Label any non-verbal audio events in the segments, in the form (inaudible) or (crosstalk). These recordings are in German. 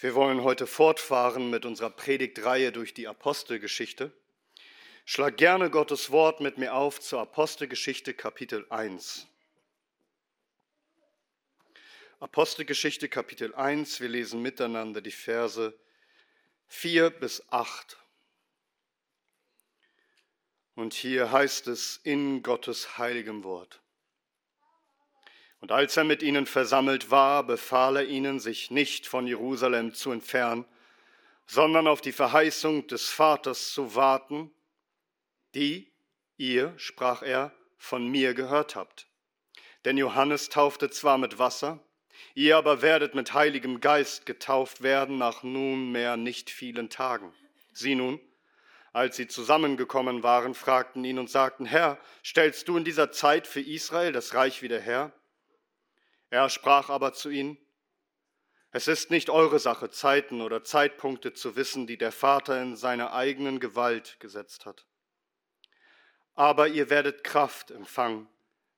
Wir wollen heute fortfahren mit unserer Predigtreihe durch die Apostelgeschichte. Schlag gerne Gottes Wort mit mir auf zur Apostelgeschichte Kapitel 1. Apostelgeschichte Kapitel 1, wir lesen miteinander die Verse 4 bis 8. Und hier heißt es in Gottes heiligem Wort. Und als er mit ihnen versammelt war, befahl er ihnen, sich nicht von Jerusalem zu entfernen, sondern auf die Verheißung des Vaters zu warten, die ihr, sprach er, von mir gehört habt. Denn Johannes taufte zwar mit Wasser, ihr aber werdet mit heiligem Geist getauft werden nach nunmehr nicht vielen Tagen. Sie nun, als sie zusammengekommen waren, fragten ihn und sagten, Herr, stellst du in dieser Zeit für Israel das Reich wieder her? Er sprach aber zu ihnen, es ist nicht eure Sache, Zeiten oder Zeitpunkte zu wissen, die der Vater in seiner eigenen Gewalt gesetzt hat. Aber ihr werdet Kraft empfangen,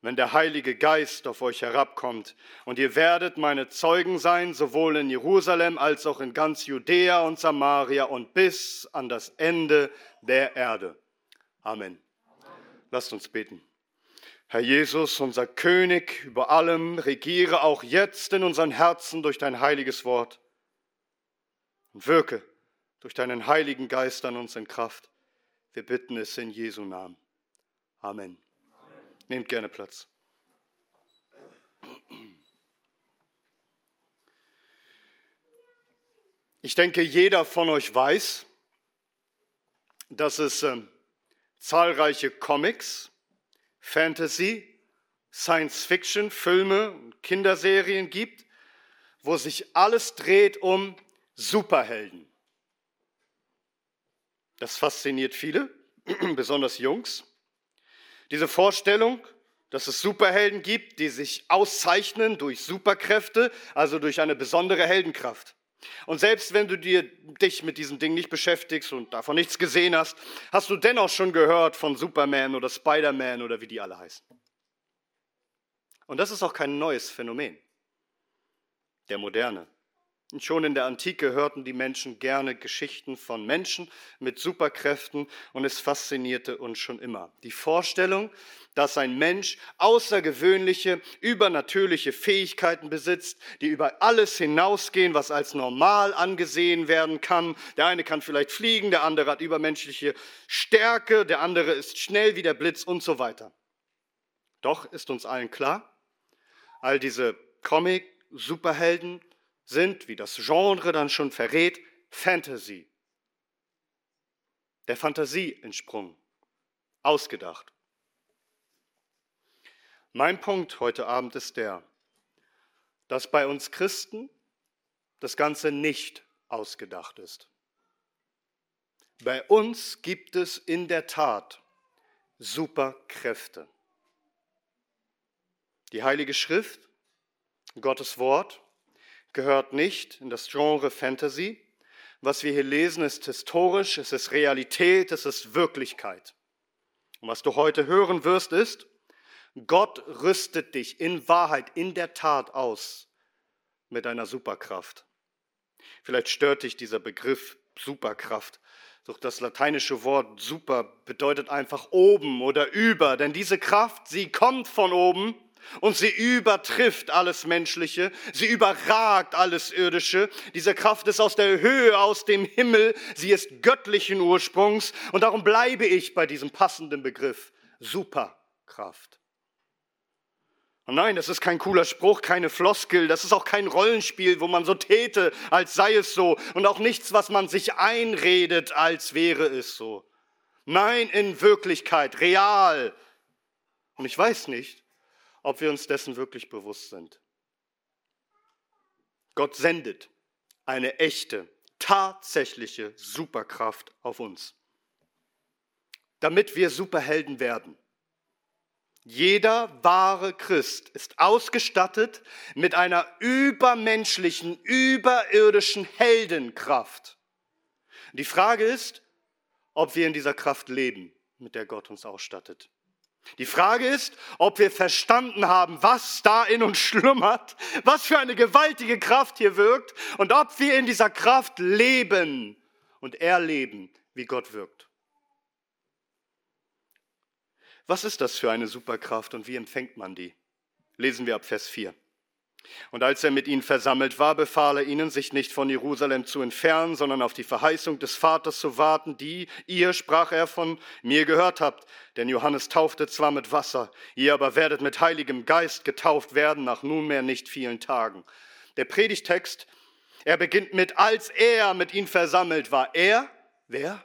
wenn der Heilige Geist auf euch herabkommt, und ihr werdet meine Zeugen sein, sowohl in Jerusalem als auch in ganz Judäa und Samaria und bis an das Ende der Erde. Amen. Lasst uns beten. Herr Jesus, unser König über allem, regiere auch jetzt in unseren Herzen durch dein heiliges Wort und wirke durch deinen heiligen Geist an uns in Kraft. Wir bitten es in Jesu Namen. Amen. Amen. Nehmt gerne Platz. Ich denke, jeder von euch weiß, dass es äh, zahlreiche Comics Fantasy, Science-Fiction-Filme und Kinderserien gibt, wo sich alles dreht um Superhelden. Das fasziniert viele, (clears throat) besonders Jungs. Diese Vorstellung, dass es Superhelden gibt, die sich auszeichnen durch Superkräfte, also durch eine besondere Heldenkraft. Und selbst wenn du dir, dich mit diesem Ding nicht beschäftigst und davon nichts gesehen hast, hast du dennoch schon gehört von Superman oder Spider-Man oder wie die alle heißen. Und das ist auch kein neues Phänomen der Moderne. Und schon in der Antike hörten die Menschen gerne Geschichten von Menschen mit Superkräften und es faszinierte uns schon immer. Die Vorstellung, dass ein Mensch außergewöhnliche, übernatürliche Fähigkeiten besitzt, die über alles hinausgehen, was als normal angesehen werden kann. Der eine kann vielleicht fliegen, der andere hat übermenschliche Stärke, der andere ist schnell wie der Blitz und so weiter. Doch ist uns allen klar, all diese Comic-Superhelden sind, wie das Genre dann schon verrät, Fantasy. Der Fantasie entsprungen, ausgedacht. Mein Punkt heute Abend ist der, dass bei uns Christen das Ganze nicht ausgedacht ist. Bei uns gibt es in der Tat Superkräfte. Die Heilige Schrift, Gottes Wort, gehört nicht in das Genre Fantasy. Was wir hier lesen, ist historisch, es ist Realität, es ist Wirklichkeit. Und was du heute hören wirst, ist, Gott rüstet dich in Wahrheit, in der Tat aus mit einer Superkraft. Vielleicht stört dich dieser Begriff Superkraft. Doch das lateinische Wort super bedeutet einfach oben oder über, denn diese Kraft, sie kommt von oben und sie übertrifft alles Menschliche, sie überragt alles Irdische. Diese Kraft ist aus der Höhe, aus dem Himmel, sie ist göttlichen Ursprungs und darum bleibe ich bei diesem passenden Begriff Superkraft. Und nein, das ist kein cooler Spruch, keine Floskel, das ist auch kein Rollenspiel, wo man so täte, als sei es so und auch nichts, was man sich einredet, als wäre es so. Nein, in Wirklichkeit, real. Und ich weiß nicht, ob wir uns dessen wirklich bewusst sind. Gott sendet eine echte, tatsächliche Superkraft auf uns, damit wir Superhelden werden. Jeder wahre Christ ist ausgestattet mit einer übermenschlichen, überirdischen Heldenkraft. Die Frage ist, ob wir in dieser Kraft leben, mit der Gott uns ausstattet. Die Frage ist, ob wir verstanden haben, was da in uns schlummert, was für eine gewaltige Kraft hier wirkt und ob wir in dieser Kraft leben und erleben, wie Gott wirkt. Was ist das für eine Superkraft und wie empfängt man die? Lesen wir ab Vers 4. Und als er mit ihnen versammelt war, befahl er ihnen, sich nicht von Jerusalem zu entfernen, sondern auf die Verheißung des Vaters zu warten, die ihr, sprach er, von mir gehört habt. Denn Johannes taufte zwar mit Wasser, ihr aber werdet mit heiligem Geist getauft werden nach nunmehr nicht vielen Tagen. Der Predigtext, er beginnt mit, als er mit ihnen versammelt war. Er, wer?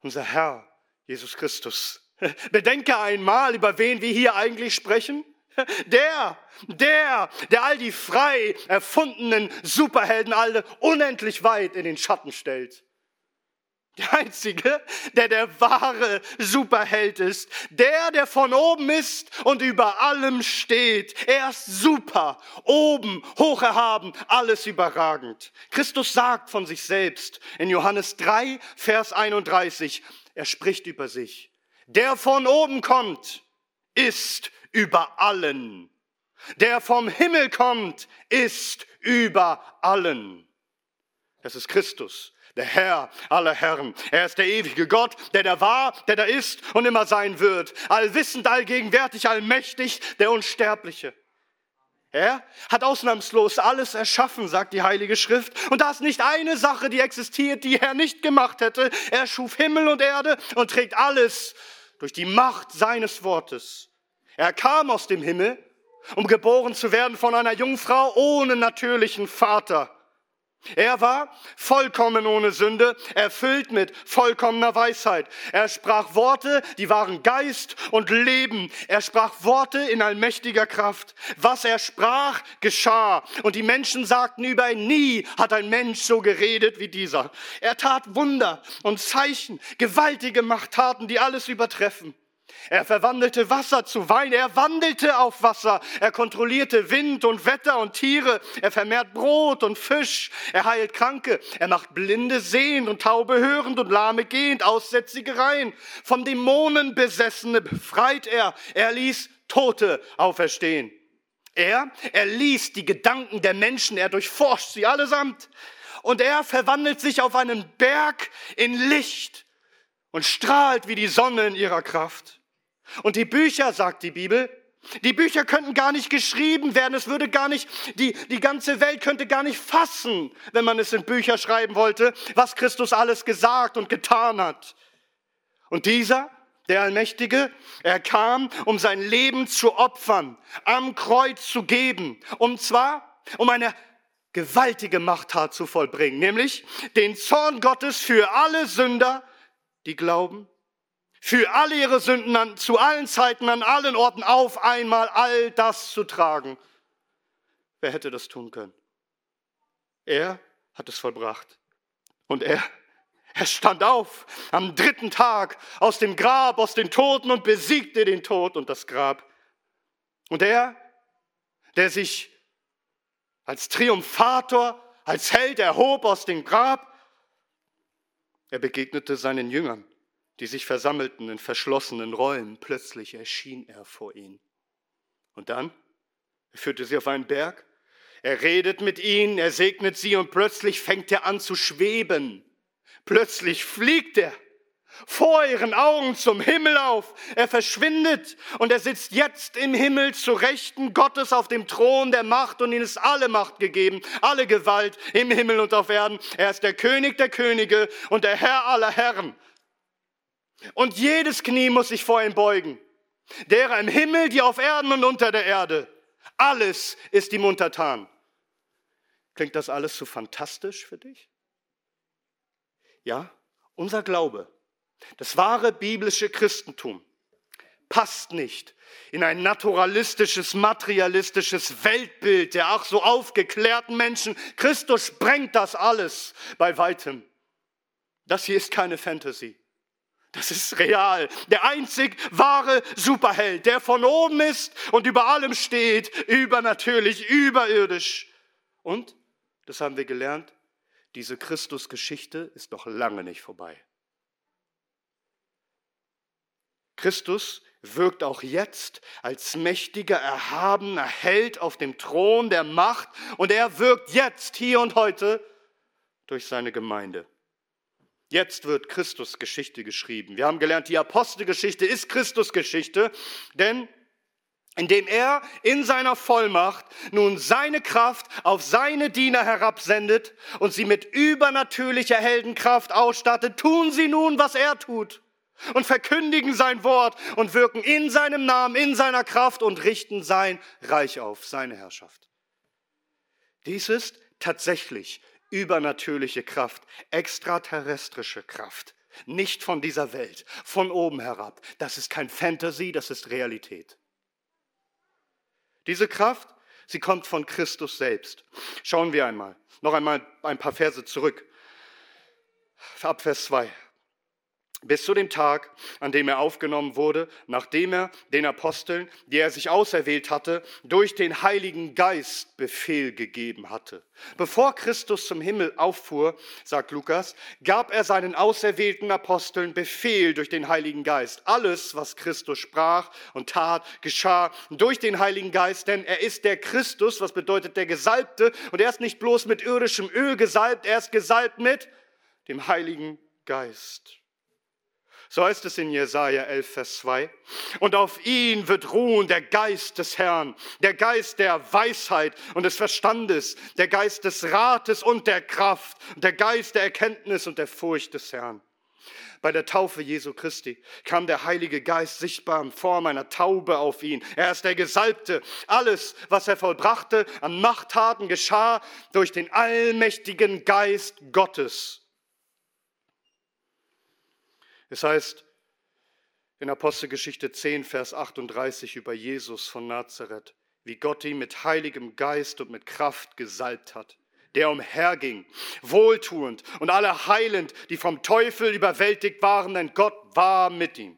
Unser Herr, Jesus Christus. (laughs) Bedenke einmal, über wen wir hier eigentlich sprechen. Der, der, der all die frei erfundenen Superhelden alle unendlich weit in den Schatten stellt. Der Einzige, der der wahre Superheld ist. Der, der von oben ist und über allem steht. Er ist super, oben, hoch erhaben, alles überragend. Christus sagt von sich selbst in Johannes 3, Vers 31, er spricht über sich. Der von oben kommt, ist über allen. Der vom Himmel kommt, ist über allen. Das ist Christus, der Herr aller Herren. Er ist der ewige Gott, der da war, der da ist und immer sein wird. Allwissend, allgegenwärtig, allmächtig, der Unsterbliche. Er hat ausnahmslos alles erschaffen, sagt die Heilige Schrift. Und da ist nicht eine Sache, die existiert, die er nicht gemacht hätte. Er schuf Himmel und Erde und trägt alles durch die Macht seines Wortes. Er kam aus dem Himmel, um geboren zu werden von einer Jungfrau ohne natürlichen Vater. Er war vollkommen ohne Sünde, erfüllt mit vollkommener Weisheit. Er sprach Worte, die waren Geist und Leben. Er sprach Worte in allmächtiger Kraft. Was er sprach, geschah. Und die Menschen sagten über ihn, nie hat ein Mensch so geredet wie dieser. Er tat Wunder und Zeichen, gewaltige Machttaten, die alles übertreffen. Er verwandelte Wasser zu Wein, er wandelte auf Wasser, er kontrollierte Wind und Wetter und Tiere, er vermehrt Brot und Fisch, er heilt Kranke, er macht Blinde sehend und Taube hörend und Lahme gehend, Aussätzige rein. Von Dämonen Besessene befreit er, er ließ Tote auferstehen. Er, er liest die Gedanken der Menschen, er durchforscht sie allesamt. Und er verwandelt sich auf einen Berg in Licht und strahlt wie die Sonne in ihrer Kraft. Und die Bücher, sagt die Bibel, die Bücher könnten gar nicht geschrieben werden, es würde gar nicht, die, die ganze Welt könnte gar nicht fassen, wenn man es in Bücher schreiben wollte, was Christus alles gesagt und getan hat. Und dieser, der Allmächtige, er kam, um sein Leben zu opfern, am Kreuz zu geben, um zwar, um eine gewaltige Machttat zu vollbringen, nämlich den Zorn Gottes für alle Sünder, die glauben für alle ihre Sünden an, zu allen Zeiten, an allen Orten auf einmal all das zu tragen. Wer hätte das tun können? Er hat es vollbracht. Und er, er stand auf am dritten Tag aus dem Grab, aus den Toten und besiegte den Tod und das Grab. Und er, der sich als Triumphator, als Held erhob aus dem Grab, er begegnete seinen Jüngern die sich versammelten in verschlossenen Räumen. Plötzlich erschien er vor ihnen. Und dann er führte sie auf einen Berg, er redet mit ihnen, er segnet sie und plötzlich fängt er an zu schweben. Plötzlich fliegt er vor ihren Augen zum Himmel auf. Er verschwindet und er sitzt jetzt im Himmel zu Rechten Gottes auf dem Thron der Macht und ihm ist alle Macht gegeben, alle Gewalt im Himmel und auf Erden. Er ist der König der Könige und der Herr aller Herren. Und jedes Knie muss sich vor ihm beugen. Derer im Himmel, die auf Erden und unter der Erde. Alles ist ihm untertan. Klingt das alles so fantastisch für dich? Ja, unser Glaube, das wahre biblische Christentum, passt nicht in ein naturalistisches, materialistisches Weltbild der ach so aufgeklärten Menschen. Christus sprengt das alles bei weitem. Das hier ist keine Fantasy. Das ist real. Der einzig wahre Superheld, der von oben ist und über allem steht, übernatürlich, überirdisch. Und, das haben wir gelernt, diese Christusgeschichte ist noch lange nicht vorbei. Christus wirkt auch jetzt als mächtiger, erhabener Held auf dem Thron der Macht und er wirkt jetzt, hier und heute, durch seine Gemeinde. Jetzt wird Christus Geschichte geschrieben. Wir haben gelernt, die Apostelgeschichte ist Christus Geschichte, denn indem er in seiner Vollmacht nun seine Kraft auf seine Diener herabsendet und sie mit übernatürlicher Heldenkraft ausstattet, tun sie nun, was er tut und verkündigen sein Wort und wirken in seinem Namen, in seiner Kraft und richten sein Reich auf, seine Herrschaft. Dies ist tatsächlich übernatürliche Kraft, extraterrestrische Kraft, nicht von dieser Welt, von oben herab. Das ist kein Fantasy, das ist Realität. Diese Kraft, sie kommt von Christus selbst. Schauen wir einmal, noch einmal ein paar Verse zurück. Ab Vers 2 bis zu dem Tag, an dem er aufgenommen wurde, nachdem er den Aposteln, die er sich auserwählt hatte, durch den Heiligen Geist Befehl gegeben hatte. Bevor Christus zum Himmel auffuhr, sagt Lukas, gab er seinen auserwählten Aposteln Befehl durch den Heiligen Geist. Alles, was Christus sprach und tat, geschah durch den Heiligen Geist, denn er ist der Christus, was bedeutet der Gesalbte, und er ist nicht bloß mit irdischem Öl gesalbt, er ist gesalbt mit dem Heiligen Geist. So heißt es in Jesaja 11, Vers 2. Und auf ihn wird ruhen der Geist des Herrn, der Geist der Weisheit und des Verstandes, der Geist des Rates und der Kraft, der Geist der Erkenntnis und der Furcht des Herrn. Bei der Taufe Jesu Christi kam der Heilige Geist sichtbar in Form einer Taube auf ihn. Er ist der Gesalbte. Alles, was er vollbrachte an Machttaten, geschah durch den allmächtigen Geist Gottes. Es heißt in Apostelgeschichte 10, Vers 38 über Jesus von Nazareth, wie Gott ihn mit heiligem Geist und mit Kraft gesalbt hat, der umherging, wohltuend und alle heilend, die vom Teufel überwältigt waren, denn Gott war mit ihm.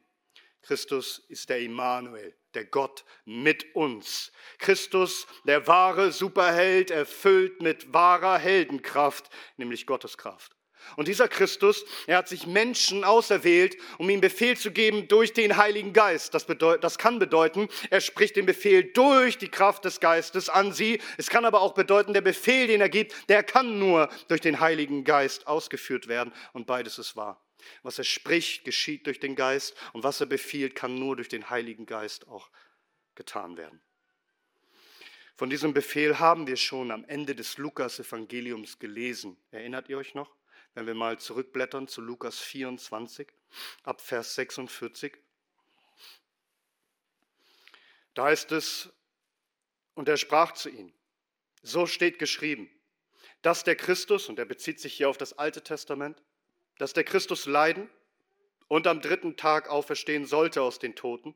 Christus ist der Immanuel, der Gott mit uns. Christus, der wahre Superheld, erfüllt mit wahrer Heldenkraft, nämlich Gottes Kraft. Und dieser Christus, er hat sich Menschen auserwählt, um ihm Befehl zu geben durch den Heiligen Geist. Das, das kann bedeuten, er spricht den Befehl durch die Kraft des Geistes an sie. Es kann aber auch bedeuten, der Befehl, den er gibt, der kann nur durch den Heiligen Geist ausgeführt werden. Und beides ist wahr. Was er spricht, geschieht durch den Geist. Und was er befiehlt, kann nur durch den Heiligen Geist auch getan werden. Von diesem Befehl haben wir schon am Ende des Lukas-Evangeliums gelesen. Erinnert ihr euch noch? Wenn wir mal zurückblättern zu Lukas 24, ab Vers 46. Da heißt es, und er sprach zu ihnen, so steht geschrieben, dass der Christus, und er bezieht sich hier auf das Alte Testament, dass der Christus leiden und am dritten Tag auferstehen sollte aus den Toten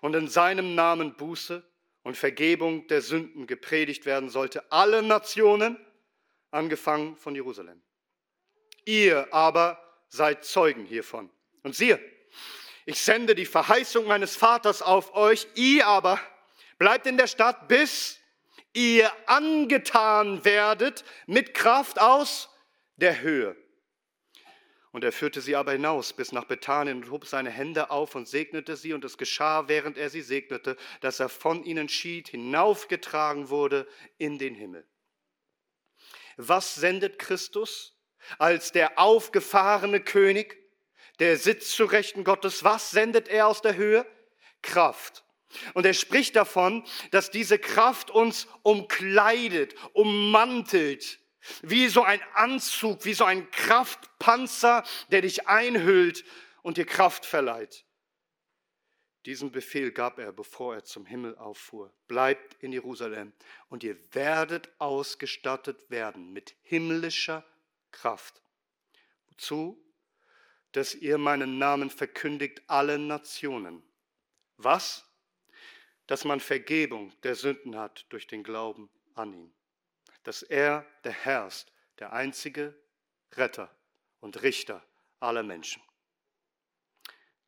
und in seinem Namen Buße und Vergebung der Sünden gepredigt werden sollte, alle Nationen, angefangen von Jerusalem. Ihr aber seid Zeugen hiervon. Und siehe, ich sende die Verheißung meines Vaters auf euch, ihr aber bleibt in der Stadt, bis ihr angetan werdet mit Kraft aus der Höhe. Und er führte sie aber hinaus bis nach Bethanien und hob seine Hände auf und segnete sie. Und es geschah, während er sie segnete, dass er von ihnen schied, hinaufgetragen wurde in den Himmel. Was sendet Christus? Als der aufgefahrene König, der sitzt zu Rechten Gottes. Was sendet er aus der Höhe? Kraft. Und er spricht davon, dass diese Kraft uns umkleidet, ummantelt, wie so ein Anzug, wie so ein Kraftpanzer, der dich einhüllt und dir Kraft verleiht. Diesen Befehl gab er, bevor er zum Himmel auffuhr. Bleibt in Jerusalem und ihr werdet ausgestattet werden mit himmlischer Kraft. Wozu? Dass ihr meinen Namen verkündigt allen Nationen. Was? Dass man Vergebung der Sünden hat durch den Glauben an ihn. Dass er der Herr ist, der einzige Retter und Richter aller Menschen.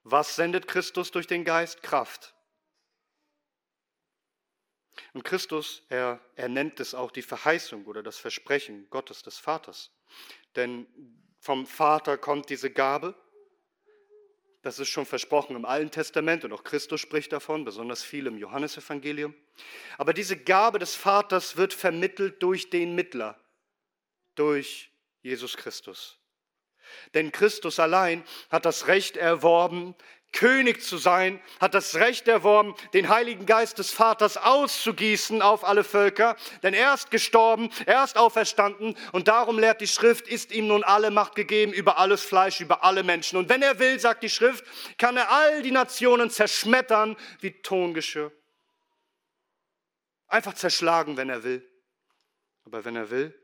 Was sendet Christus durch den Geist? Kraft. Und Christus, er, er nennt es auch die Verheißung oder das Versprechen Gottes des Vaters. Denn vom Vater kommt diese Gabe, Das ist schon versprochen im Alten Testament und auch Christus spricht davon, besonders viel im Johannesevangelium. Aber diese Gabe des Vaters wird vermittelt durch den Mittler, durch Jesus Christus. Denn Christus allein hat das Recht erworben, König zu sein, hat das Recht erworben, den Heiligen Geist des Vaters auszugießen auf alle Völker, denn er ist gestorben, er ist auferstanden und darum lehrt die Schrift, ist ihm nun alle Macht gegeben über alles Fleisch, über alle Menschen. Und wenn er will, sagt die Schrift, kann er all die Nationen zerschmettern wie Tongeschirr. Einfach zerschlagen, wenn er will. Aber wenn er will,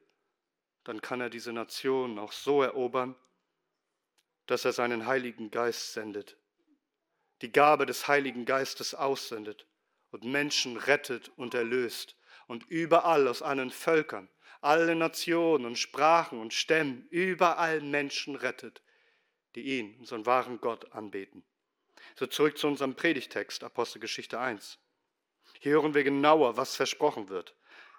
dann kann er diese Nationen auch so erobern, dass er seinen Heiligen Geist sendet die Gabe des Heiligen Geistes aussendet und Menschen rettet und erlöst und überall aus allen Völkern, alle Nationen und Sprachen und Stämmen, überall Menschen rettet, die ihn, unseren wahren Gott, anbeten. So zurück zu unserem Predigtext, Apostelgeschichte 1. Hier hören wir genauer, was versprochen wird.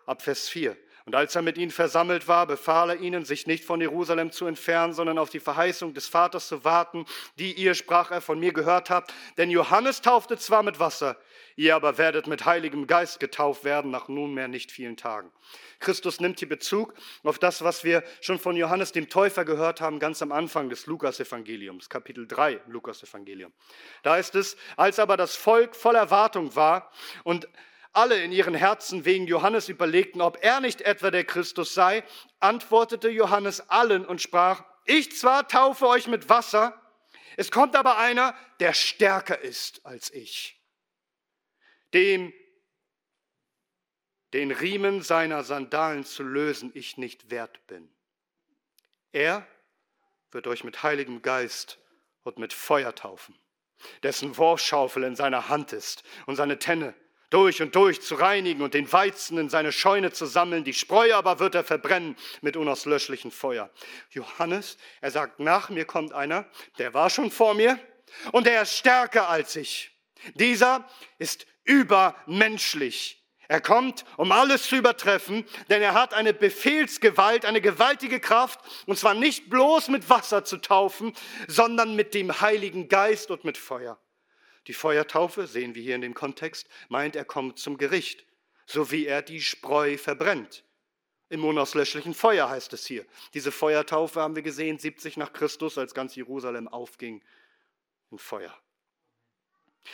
Ab Vers 4. Und als er mit ihnen versammelt war, befahl er ihnen, sich nicht von Jerusalem zu entfernen, sondern auf die Verheißung des Vaters zu warten, die ihr, sprach er, von mir gehört habt. Denn Johannes taufte zwar mit Wasser, ihr aber werdet mit Heiligem Geist getauft werden nach nunmehr nicht vielen Tagen. Christus nimmt hier Bezug auf das, was wir schon von Johannes dem Täufer gehört haben, ganz am Anfang des Lukas-Evangeliums, Kapitel 3 Lukas-Evangelium. Da ist es, als aber das Volk voll Erwartung war und alle in ihren Herzen wegen Johannes überlegten, ob er nicht etwa der Christus sei, antwortete Johannes allen und sprach, ich zwar taufe euch mit Wasser, es kommt aber einer, der stärker ist als ich, dem den Riemen seiner Sandalen zu lösen ich nicht wert bin. Er wird euch mit Heiligem Geist und mit Feuer taufen, dessen Wurfschaufel in seiner Hand ist und seine Tenne durch und durch zu reinigen und den Weizen in seine Scheune zu sammeln. Die Spreu aber wird er verbrennen mit unauslöschlichem Feuer. Johannes, er sagt, nach mir kommt einer, der war schon vor mir und er ist stärker als ich. Dieser ist übermenschlich. Er kommt, um alles zu übertreffen, denn er hat eine Befehlsgewalt, eine gewaltige Kraft, und zwar nicht bloß mit Wasser zu taufen, sondern mit dem Heiligen Geist und mit Feuer. Die Feuertaufe, sehen wir hier in dem Kontext, meint, er kommt zum Gericht, so wie er die Spreu verbrennt. Im unauslöschlichen Feuer heißt es hier. Diese Feuertaufe haben wir gesehen, 70 nach Christus, als ganz Jerusalem aufging in Feuer.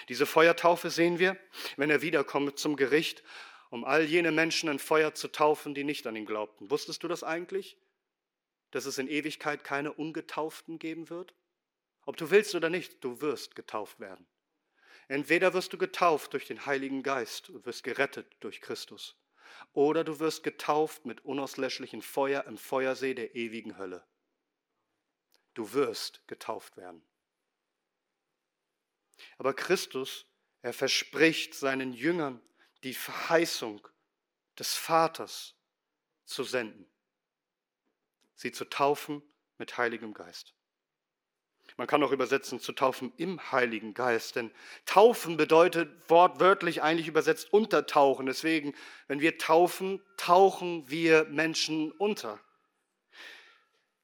Diese Feuertaufe sehen wir, wenn er wiederkommt zum Gericht, um all jene Menschen in Feuer zu taufen, die nicht an ihn glaubten. Wusstest du das eigentlich? Dass es in Ewigkeit keine Ungetauften geben wird? Ob du willst oder nicht, du wirst getauft werden. Entweder wirst du getauft durch den Heiligen Geist und wirst gerettet durch Christus, oder du wirst getauft mit unauslöschlichem Feuer im Feuersee der ewigen Hölle. Du wirst getauft werden. Aber Christus, er verspricht seinen Jüngern die Verheißung des Vaters zu senden, sie zu taufen mit Heiligem Geist. Man kann auch übersetzen zu taufen im Heiligen Geist, denn taufen bedeutet wortwörtlich eigentlich übersetzt untertauchen. Deswegen, wenn wir taufen, tauchen wir Menschen unter.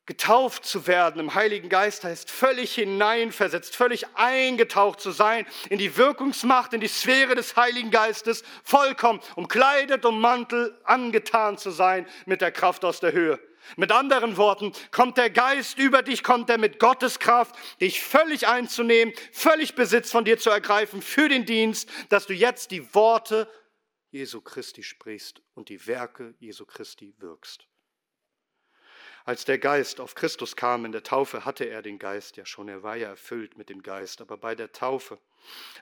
Getauft zu werden im Heiligen Geist heißt völlig hineinversetzt, völlig eingetaucht zu sein in die Wirkungsmacht, in die Sphäre des Heiligen Geistes, vollkommen umkleidet, Mantel angetan zu sein mit der Kraft aus der Höhe. Mit anderen Worten, kommt der Geist über dich, kommt er mit Gottes Kraft, dich völlig einzunehmen, völlig Besitz von dir zu ergreifen für den Dienst, dass du jetzt die Worte Jesu Christi sprichst und die Werke Jesu Christi wirkst. Als der Geist auf Christus kam in der Taufe, hatte er den Geist ja schon, er war ja erfüllt mit dem Geist, aber bei der Taufe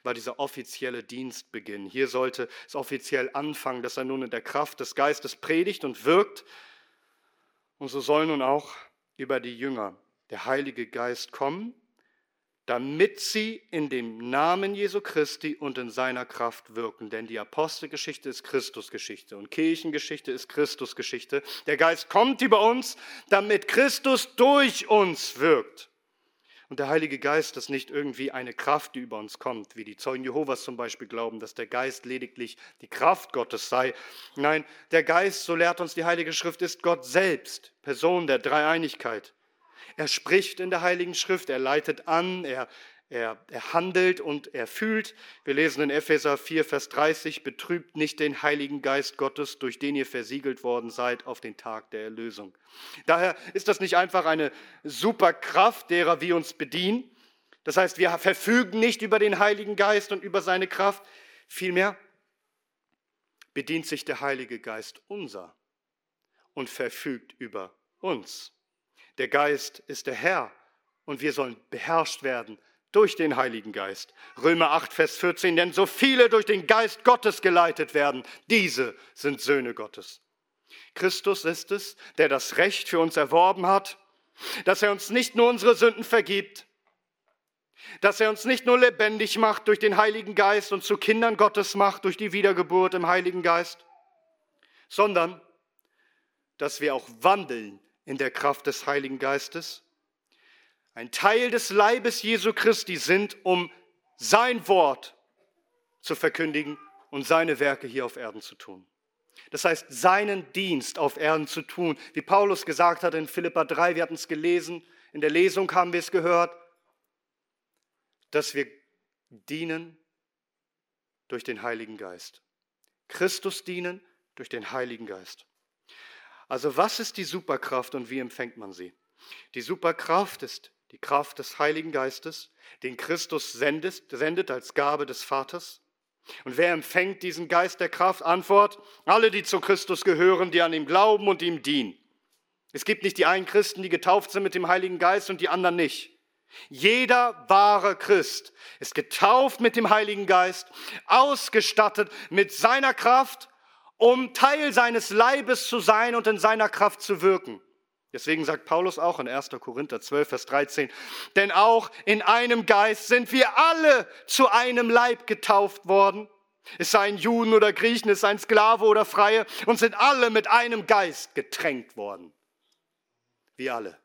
war dieser offizielle Dienstbeginn. Hier sollte es offiziell anfangen, dass er nun in der Kraft des Geistes predigt und wirkt, und so soll nun auch über die Jünger der Heilige Geist kommen, damit sie in dem Namen Jesu Christi und in seiner Kraft wirken. Denn die Apostelgeschichte ist Christusgeschichte und Kirchengeschichte ist Christusgeschichte. Der Geist kommt über uns, damit Christus durch uns wirkt. Und der Heilige Geist ist nicht irgendwie eine Kraft, die über uns kommt, wie die Zeugen Jehovas zum Beispiel glauben, dass der Geist lediglich die Kraft Gottes sei. Nein, der Geist, so lehrt uns die Heilige Schrift, ist Gott selbst, Person der Dreieinigkeit. Er spricht in der Heiligen Schrift, er leitet an, er, er, er handelt und er fühlt. Wir lesen in Epheser 4, Vers 30, betrübt nicht den Heiligen Geist Gottes, durch den ihr versiegelt worden seid auf den Tag der Erlösung. Daher ist das nicht einfach eine Superkraft, derer wir uns bedienen. Das heißt, wir verfügen nicht über den Heiligen Geist und über seine Kraft. Vielmehr bedient sich der Heilige Geist unser und verfügt über uns. Der Geist ist der Herr und wir sollen beherrscht werden durch den Heiligen Geist. Römer 8, Vers 14, denn so viele durch den Geist Gottes geleitet werden, diese sind Söhne Gottes. Christus ist es, der das Recht für uns erworben hat, dass er uns nicht nur unsere Sünden vergibt, dass er uns nicht nur lebendig macht durch den Heiligen Geist und zu Kindern Gottes macht durch die Wiedergeburt im Heiligen Geist, sondern dass wir auch wandeln in der Kraft des Heiligen Geistes ein Teil des Leibes Jesu Christi sind, um sein Wort zu verkündigen und seine Werke hier auf Erden zu tun. Das heißt, seinen Dienst auf Erden zu tun, wie Paulus gesagt hat in Philippa 3, wir hatten es gelesen, in der Lesung haben wir es gehört, dass wir dienen durch den Heiligen Geist. Christus dienen durch den Heiligen Geist. Also was ist die Superkraft und wie empfängt man sie? Die Superkraft ist die Kraft des Heiligen Geistes, den Christus sendet, sendet als Gabe des Vaters. Und wer empfängt diesen Geist der Kraft? Antwort, alle, die zu Christus gehören, die an ihm glauben und ihm dienen. Es gibt nicht die einen Christen, die getauft sind mit dem Heiligen Geist und die anderen nicht. Jeder wahre Christ ist getauft mit dem Heiligen Geist, ausgestattet mit seiner Kraft, um Teil seines Leibes zu sein und in seiner Kraft zu wirken. Deswegen sagt Paulus auch in 1. Korinther 12, Vers 13, denn auch in einem Geist sind wir alle zu einem Leib getauft worden. Es seien Juden oder Griechen, es seien Sklave oder Freie und sind alle mit einem Geist getränkt worden. Wir alle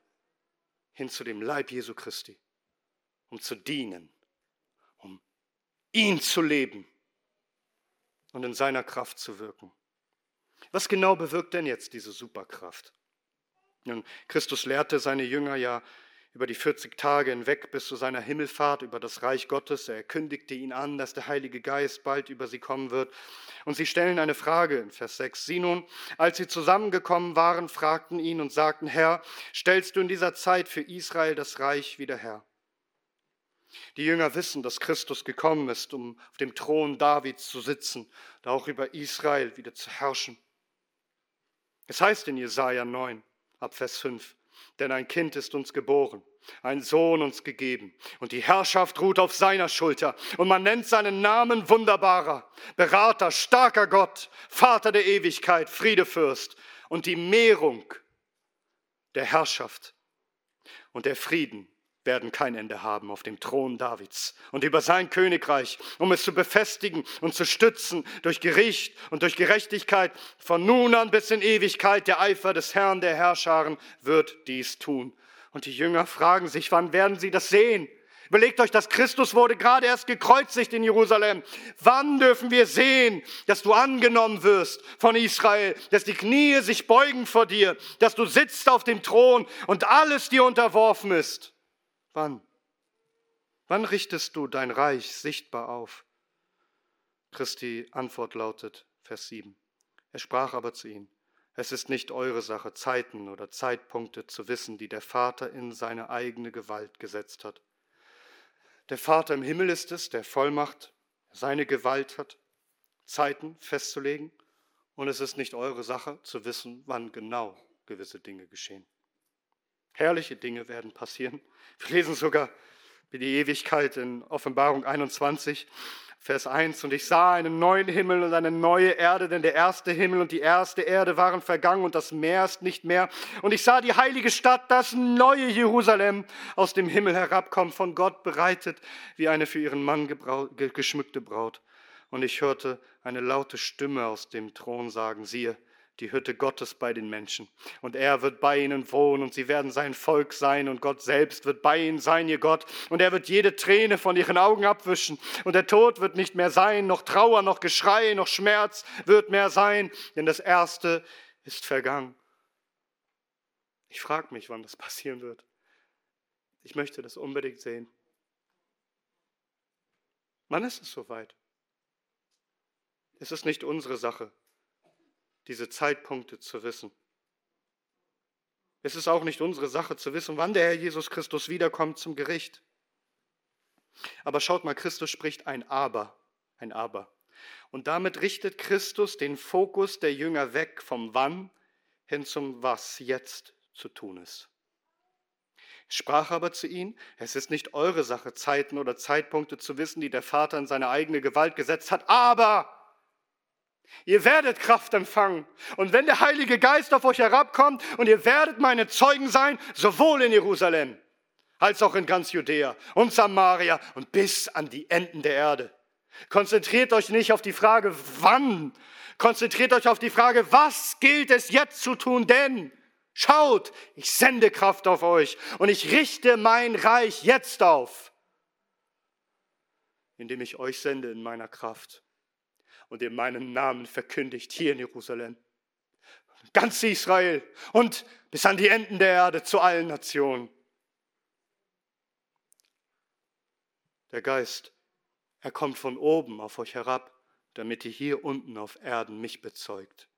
hin zu dem Leib Jesu Christi, um zu dienen, um ihn zu leben und in seiner Kraft zu wirken. Was genau bewirkt denn jetzt diese Superkraft? Nun, Christus lehrte seine Jünger ja über die 40 Tage hinweg bis zu seiner Himmelfahrt über das Reich Gottes. Er kündigte ihnen an, dass der Heilige Geist bald über sie kommen wird. Und sie stellen eine Frage in Vers 6. Sie nun, als sie zusammengekommen waren, fragten ihn und sagten, Herr, stellst du in dieser Zeit für Israel das Reich wieder her? Die Jünger wissen, dass Christus gekommen ist, um auf dem Thron Davids zu sitzen, da auch über Israel wieder zu herrschen. Es heißt in Jesaja 9, ab Vers 5. Denn ein Kind ist uns geboren, ein Sohn uns gegeben, und die Herrschaft ruht auf seiner Schulter, und man nennt seinen Namen wunderbarer, Berater, starker Gott, Vater der Ewigkeit, Friedefürst, und die Mehrung der Herrschaft und der Frieden werden kein Ende haben auf dem Thron Davids und über sein Königreich, um es zu befestigen und zu stützen durch Gericht und durch Gerechtigkeit. Von nun an bis in Ewigkeit der Eifer des Herrn der Herrscharen wird dies tun. Und die Jünger fragen sich, wann werden sie das sehen? Überlegt euch, dass Christus wurde gerade erst gekreuzigt in Jerusalem. Wann dürfen wir sehen, dass du angenommen wirst von Israel, dass die Knie sich beugen vor dir, dass du sitzt auf dem Thron und alles dir unterworfen ist? Wann? Wann richtest du dein Reich sichtbar auf? Christi Antwort lautet, Vers 7. Er sprach aber zu ihnen, es ist nicht eure Sache, Zeiten oder Zeitpunkte zu wissen, die der Vater in seine eigene Gewalt gesetzt hat. Der Vater im Himmel ist es, der Vollmacht, seine Gewalt hat, Zeiten festzulegen, und es ist nicht eure Sache zu wissen, wann genau gewisse Dinge geschehen. Herrliche Dinge werden passieren. Wir lesen sogar wie die Ewigkeit in Offenbarung 21, Vers 1. Und ich sah einen neuen Himmel und eine neue Erde, denn der erste Himmel und die erste Erde waren vergangen und das Meer ist nicht mehr. Und ich sah die heilige Stadt, das neue Jerusalem, aus dem Himmel herabkommen, von Gott bereitet, wie eine für ihren Mann geschmückte Braut. Und ich hörte eine laute Stimme aus dem Thron sagen, siehe, die Hütte Gottes bei den Menschen. Und er wird bei ihnen wohnen und sie werden sein Volk sein und Gott selbst wird bei ihnen sein, ihr Gott. Und er wird jede Träne von ihren Augen abwischen. Und der Tod wird nicht mehr sein, noch Trauer, noch Geschrei, noch Schmerz wird mehr sein, denn das Erste ist vergangen. Ich frage mich, wann das passieren wird. Ich möchte das unbedingt sehen. Wann ist es soweit? Es ist nicht unsere Sache, diese Zeitpunkte zu wissen. Es ist auch nicht unsere Sache zu wissen, wann der Herr Jesus Christus wiederkommt zum Gericht. Aber schaut mal, Christus spricht ein Aber, ein Aber. Und damit richtet Christus den Fokus der Jünger weg vom Wann hin zum Was jetzt zu tun ist. Ich sprach aber zu ihnen, es ist nicht eure Sache, Zeiten oder Zeitpunkte zu wissen, die der Vater in seine eigene Gewalt gesetzt hat, aber Ihr werdet Kraft empfangen. Und wenn der Heilige Geist auf euch herabkommt und ihr werdet meine Zeugen sein, sowohl in Jerusalem als auch in ganz Judäa und Samaria und bis an die Enden der Erde. Konzentriert euch nicht auf die Frage, wann. Konzentriert euch auf die Frage, was gilt es jetzt zu tun, denn schaut, ich sende Kraft auf euch und ich richte mein Reich jetzt auf, indem ich euch sende in meiner Kraft und ihr meinen Namen verkündigt hier in Jerusalem. Ganz Israel und bis an die Enden der Erde zu allen Nationen. Der Geist, er kommt von oben auf euch herab, damit ihr hier unten auf Erden mich bezeugt.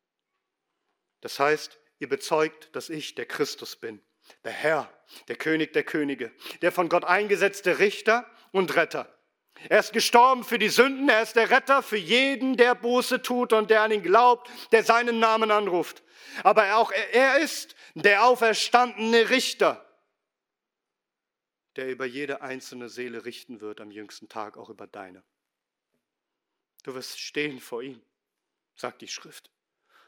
Das heißt, ihr bezeugt, dass ich der Christus bin, der Herr, der König der Könige, der von Gott eingesetzte Richter und Retter. Er ist gestorben für die Sünden, er ist der Retter für jeden, der Buße tut und der an ihn glaubt, der seinen Namen anruft. Aber auch er ist der auferstandene Richter, der über jede einzelne Seele richten wird am jüngsten Tag, auch über deine. Du wirst stehen vor ihm, sagt die Schrift,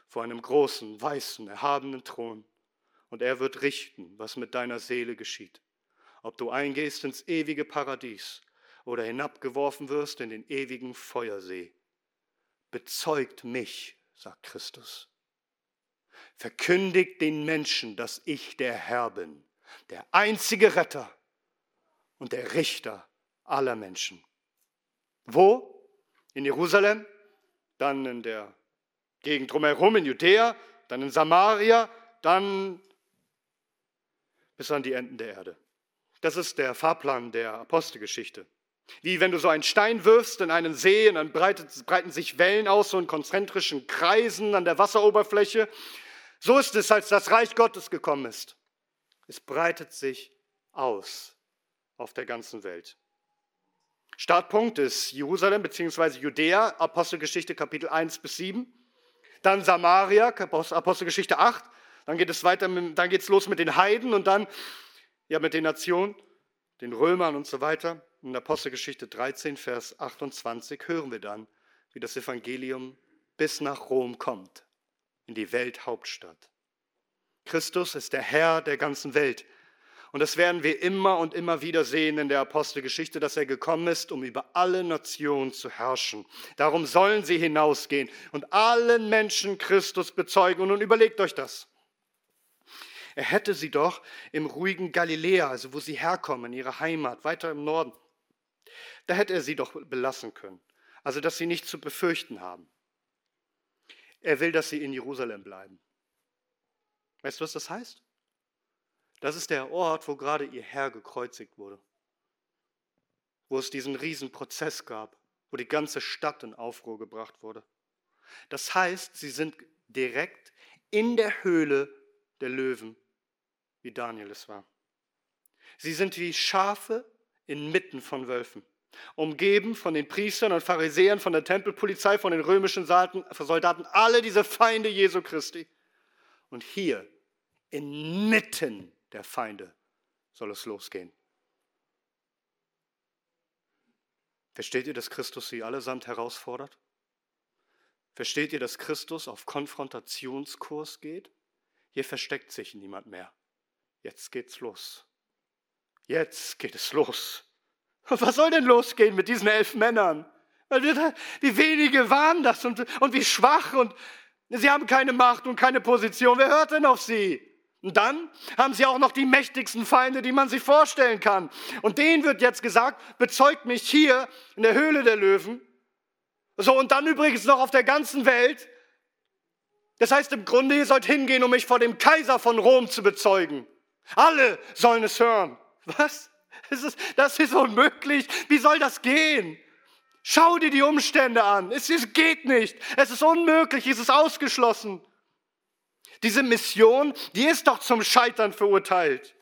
vor einem großen, weißen, erhabenen Thron. Und er wird richten, was mit deiner Seele geschieht. Ob du eingehst ins ewige Paradies oder hinabgeworfen wirst in den ewigen Feuersee. Bezeugt mich, sagt Christus. Verkündigt den Menschen, dass ich der Herr bin, der einzige Retter und der Richter aller Menschen. Wo? In Jerusalem, dann in der Gegend drumherum in Judäa, dann in Samaria, dann bis an die Enden der Erde. Das ist der Fahrplan der Apostelgeschichte. Wie wenn du so einen Stein wirfst in einen See und dann breitet, breiten sich Wellen aus, so in konzentrischen Kreisen an der Wasseroberfläche. So ist es, als das Reich Gottes gekommen ist. Es breitet sich aus auf der ganzen Welt. Startpunkt ist Jerusalem bzw. Judäa, Apostelgeschichte Kapitel 1 bis 7. Dann Samaria, Apostelgeschichte 8. Dann geht es weiter, dann geht es los mit den Heiden und dann ja mit den Nationen, den Römern und so weiter. In Apostelgeschichte 13, Vers 28 hören wir dann, wie das Evangelium bis nach Rom kommt, in die Welthauptstadt. Christus ist der Herr der ganzen Welt. Und das werden wir immer und immer wieder sehen in der Apostelgeschichte, dass er gekommen ist, um über alle Nationen zu herrschen. Darum sollen sie hinausgehen und allen Menschen Christus bezeugen. Und nun überlegt euch das. Er hätte sie doch im ruhigen Galiläa, also wo sie herkommen, in ihre Heimat, weiter im Norden, da hätte er sie doch belassen können. Also, dass sie nicht zu befürchten haben. Er will, dass sie in Jerusalem bleiben. Weißt du, was das heißt? Das ist der Ort, wo gerade ihr Herr gekreuzigt wurde. Wo es diesen Riesenprozess gab, wo die ganze Stadt in Aufruhr gebracht wurde. Das heißt, sie sind direkt in der Höhle der Löwen, wie Daniel es war. Sie sind wie Schafe inmitten von Wölfen umgeben von den Priestern und Pharisäern, von der Tempelpolizei, von den römischen Soldaten, alle diese Feinde Jesu Christi. Und hier, inmitten der Feinde, soll es losgehen. Versteht ihr, dass Christus sie allesamt herausfordert? Versteht ihr, dass Christus auf Konfrontationskurs geht? Hier versteckt sich niemand mehr. Jetzt geht's los. Jetzt geht es los. (laughs) Was soll denn losgehen mit diesen elf Männern? Wie wenige waren das und, und wie schwach und sie haben keine Macht und keine Position. Wer hört denn auf sie? Und dann haben sie auch noch die mächtigsten Feinde, die man sich vorstellen kann. Und denen wird jetzt gesagt, bezeugt mich hier in der Höhle der Löwen. So, und dann übrigens noch auf der ganzen Welt. Das heißt im Grunde, ihr sollt hingehen, um mich vor dem Kaiser von Rom zu bezeugen. Alle sollen es hören. Was? Das ist, das ist unmöglich. Wie soll das gehen? Schau dir die Umstände an. Es, es geht nicht. Es ist unmöglich. Es ist ausgeschlossen. Diese Mission, die ist doch zum Scheitern verurteilt.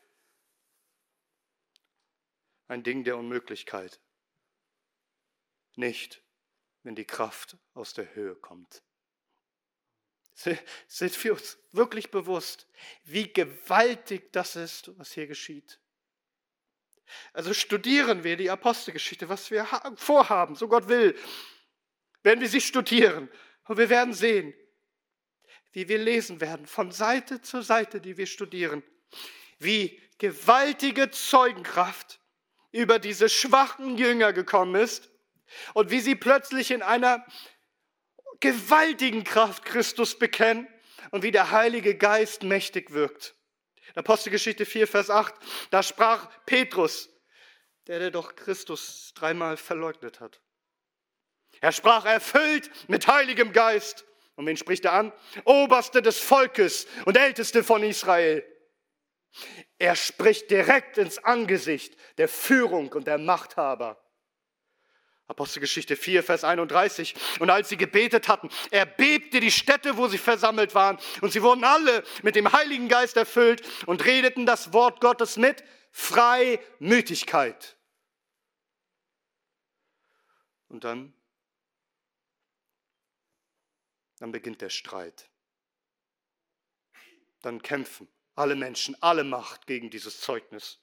Ein Ding der Unmöglichkeit. Nicht, wenn die Kraft aus der Höhe kommt. Sind wir uns wirklich bewusst, wie gewaltig das ist, was hier geschieht? Also studieren wir die Apostelgeschichte, was wir vorhaben, so Gott will, werden wir sie studieren und wir werden sehen, wie wir lesen werden, von Seite zu Seite, die wir studieren, wie gewaltige Zeugenkraft über diese schwachen Jünger gekommen ist und wie sie plötzlich in einer gewaltigen Kraft Christus bekennen und wie der Heilige Geist mächtig wirkt. Apostelgeschichte 4, Vers 8, da sprach Petrus, der, der doch Christus dreimal verleugnet hat. Er sprach erfüllt mit Heiligem Geist. Und wen spricht er an? Oberste des Volkes und Älteste von Israel. Er spricht direkt ins Angesicht der Führung und der Machthaber. Apostelgeschichte 4, Vers 31. Und als sie gebetet hatten, erbebte die Städte, wo sie versammelt waren. Und sie wurden alle mit dem Heiligen Geist erfüllt und redeten das Wort Gottes mit Freimütigkeit. Und dann, dann beginnt der Streit. Dann kämpfen alle Menschen, alle Macht gegen dieses Zeugnis.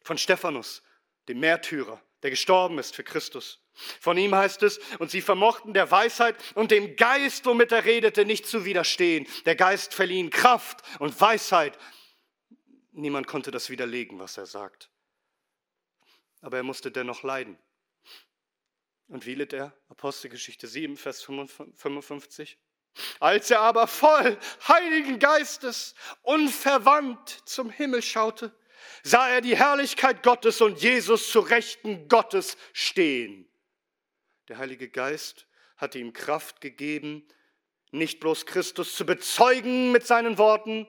Von Stephanus, dem Märtyrer, der gestorben ist für Christus. Von ihm heißt es, und sie vermochten der Weisheit und dem Geist, womit er redete, nicht zu widerstehen. Der Geist verlieh ihnen Kraft und Weisheit. Niemand konnte das widerlegen, was er sagt. Aber er musste dennoch leiden. Und wie litt er? Apostelgeschichte 7, Vers 55. Als er aber voll Heiligen Geistes unverwandt zum Himmel schaute, sah er die Herrlichkeit Gottes und Jesus zu Rechten Gottes stehen. Der Heilige Geist hatte ihm Kraft gegeben, nicht bloß Christus zu bezeugen mit seinen Worten,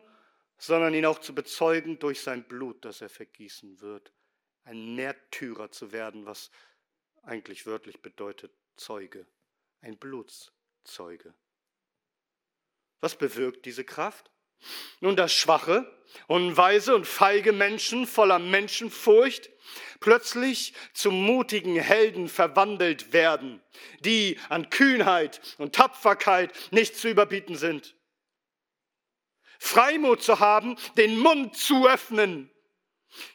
sondern ihn auch zu bezeugen durch sein Blut, das er vergießen wird. Ein Märtyrer zu werden, was eigentlich wörtlich bedeutet Zeuge, ein Blutszeuge. Was bewirkt diese Kraft? Nun, dass schwache, unweise und feige Menschen voller Menschenfurcht plötzlich zu mutigen Helden verwandelt werden, die an Kühnheit und Tapferkeit nicht zu überbieten sind. Freimut zu haben, den Mund zu öffnen,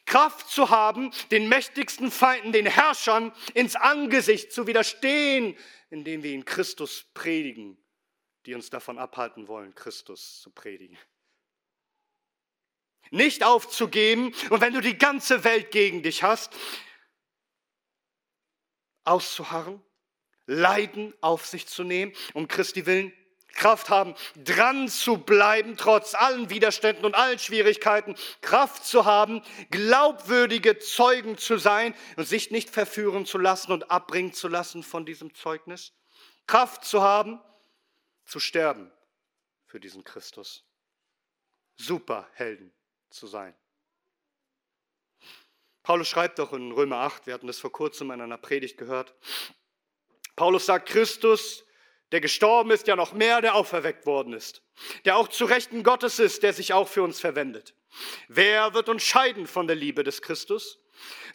Kraft zu haben, den mächtigsten Feinden, den Herrschern ins Angesicht zu widerstehen, indem wir ihn Christus predigen, die uns davon abhalten wollen, Christus zu predigen. Nicht aufzugeben und wenn du die ganze Welt gegen dich hast, auszuharren, Leiden auf sich zu nehmen, um Christi willen Kraft haben, dran zu bleiben, trotz allen Widerständen und allen Schwierigkeiten, Kraft zu haben, glaubwürdige Zeugen zu sein und sich nicht verführen zu lassen und abbringen zu lassen von diesem Zeugnis, Kraft zu haben, zu sterben für diesen Christus. Superhelden zu sein. Paulus schreibt doch in Römer 8, wir hatten das vor kurzem in einer Predigt gehört. Paulus sagt, Christus, der gestorben ist, ja noch mehr, der auferweckt worden ist, der auch zu Rechten Gottes ist, der sich auch für uns verwendet. Wer wird uns scheiden von der Liebe des Christus?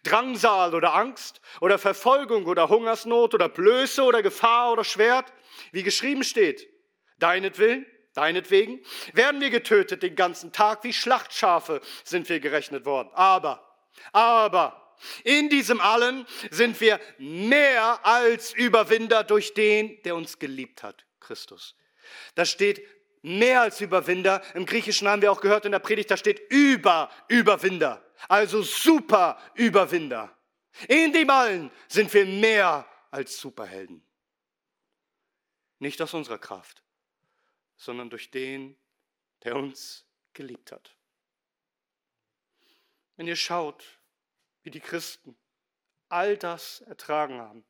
Drangsal oder Angst oder Verfolgung oder Hungersnot oder Blöße oder Gefahr oder Schwert, wie geschrieben steht, deinetwillen Deinetwegen werden wir getötet den ganzen Tag, wie Schlachtschafe sind wir gerechnet worden. Aber, aber, in diesem allen sind wir mehr als Überwinder durch den, der uns geliebt hat, Christus. Da steht mehr als Überwinder. Im Griechischen haben wir auch gehört in der Predigt, da steht über Überwinder. Also super Überwinder. In dem allen sind wir mehr als Superhelden. Nicht aus unserer Kraft, sondern durch den, der uns geliebt hat. Wenn ihr schaut, wie die Christen all das ertragen haben,